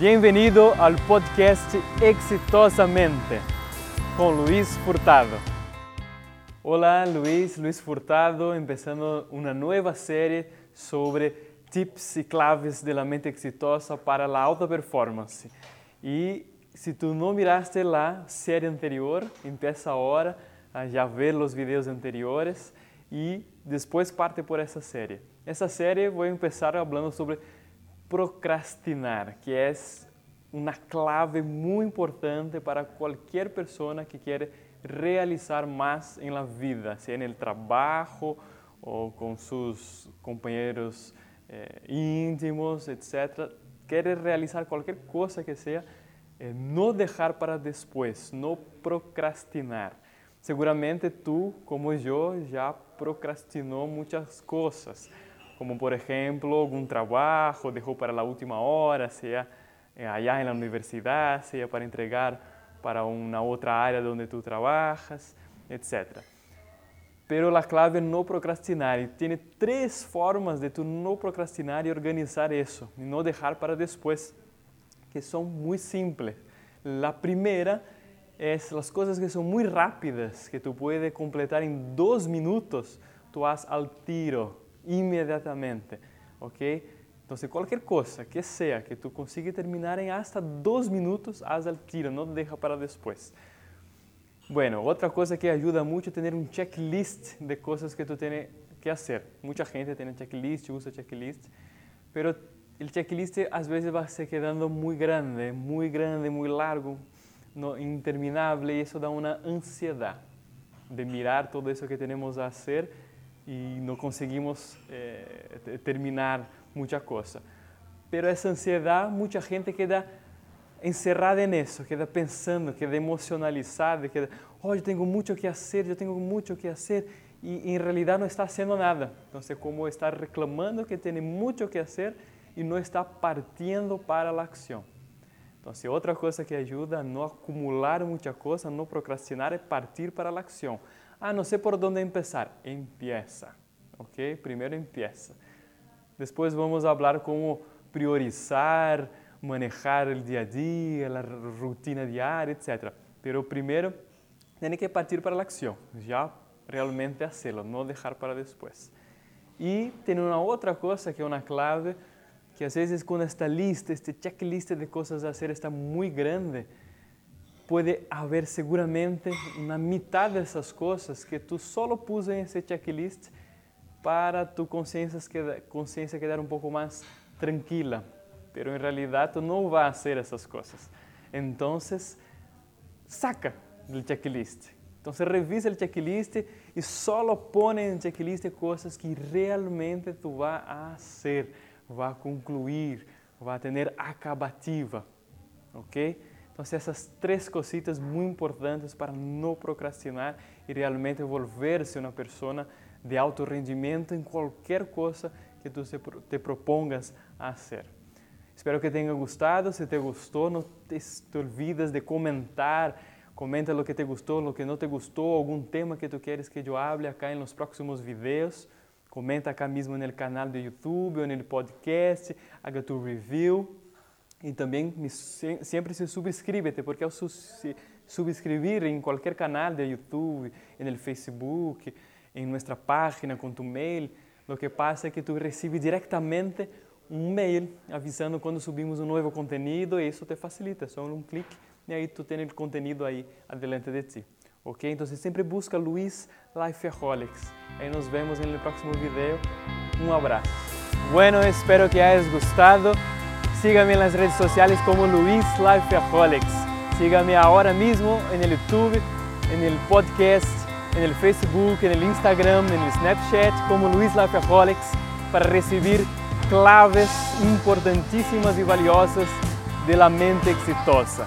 Bienvenido al podcast Exitosamente con Luis Furtado. Hola Luis, Luis Furtado, empezando una nueva serie sobre tips y claves de la mente exitosa para la alta performance. Y si tú no miraste la serie anterior, empieza ahora a ya ver los videos anteriores y después parte por esa serie. Essa série vou começar falando sobre procrastinar, que é uma clave muito importante para qualquer pessoa que quer realizar mais em la vida, seja no trabalho ou com seus companheiros eh, íntimos, etc. Quer realizar qualquer coisa que seja, eh, não deixar para depois, não procrastinar. Seguramente tu, como eu, já procrastinou muitas coisas como por ejemplo algún trabajo dejó para la última hora, sea eh, allá en la universidad, sea para entregar para una otra área donde tú trabajas, etc. Pero la clave es no procrastinar y tiene tres formas de tú no procrastinar y organizar eso y no dejar para después, que son muy simples. La primera es las cosas que son muy rápidas, que tú puedes completar en dos minutos, tú haces al tiro, imediatamente, ¿ok? Entonces, cualquier cosa que sea que tú consigas terminar en hasta dos minutos, haz el tiro, no deja para después. Bueno, otra cosa que ayuda mucho es tener un checklist de cosas que tú tienes que hacer. Mucha gente tiene checklist, usa checklist, pero el checklist a veces va se quedando muy grande, muy grande, muy largo, no, interminable, y eso da una ansiedad de mirar todo eso que tenemos a hacer e não conseguimos eh, terminar muita coisa. Pero essa ansiedade, muita gente queda encerrada nisso, queda pensando, queda emocionalizada, queda, oh, eu tenho muito que fazer, eu tenho muito que fazer, e em realidade não está fazendo nada. Então, como estar reclamando que tem muito que fazer e não está partindo para a ação. Então, outra coisa que ajuda a não acumular muita coisa, não procrastinar, é partir para a ação. Ah, não sei por onde empezar. Empieza, ok? Primeiro empieza. Depois vamos falar como priorizar, manejar o dia a dia, a rotina diária, etc. Pero primeiro tem que partir para a ação, já realmente fazê-lo, não deixar para depois. E tem uma outra coisa que é uma clave, que às vezes quando esta lista, este checklist de coisas a fazer está muito grande, puede haber seguramente una mitad de esas cosas que tú solo puse en checklist para tu conciencia quedar, conciencia quedar un poco más tranquila, pero en realidad tú no vas a hacer esas cosas. Entonces, saca del checklist. Entonces, revisa el checklist y solo pone en checklist cosas que realmente tú vas a hacer, a concluir, va a tener acabativa. ¿Ok? Então, essas três cositas muito importantes para não procrastinar e realmente volver-se uma pessoa de alto rendimento em qualquer coisa que tu te propongas a fazer. Espero que tenha gostado. Se te gostou, não te, olvides de comentar. Comenta o que te gostou, o que não te gostou, algum tema que tu queres que eu hable acá nos próximos vídeos. Comenta acá mesmo no canal do YouTube ou no podcast, haga tu review. E também me, sempre se subscríbete, porque ao se subscrever em qualquer canal de YouTube, no Facebook, em nossa página, com tu mail, o que passa é que tu recebes diretamente um mail avisando quando subimos um novo conteúdo e isso te facilita, só um clique e aí tu tem o conteúdo aí adelante de ti. Ok? Então sempre busca Luiz Lifeaholics. Aí nos vemos no próximo vídeo. Um abraço. Bueno, espero que hayas gostado. Sígame en las redes sociales como Luis Lifeaholics. Sígame ahora mismo en el YouTube, el podcast, el Facebook, el Instagram, el Snapchat como Luis Lifeaholics para recibir claves importantíssimas e valiosas de la mente exitosa.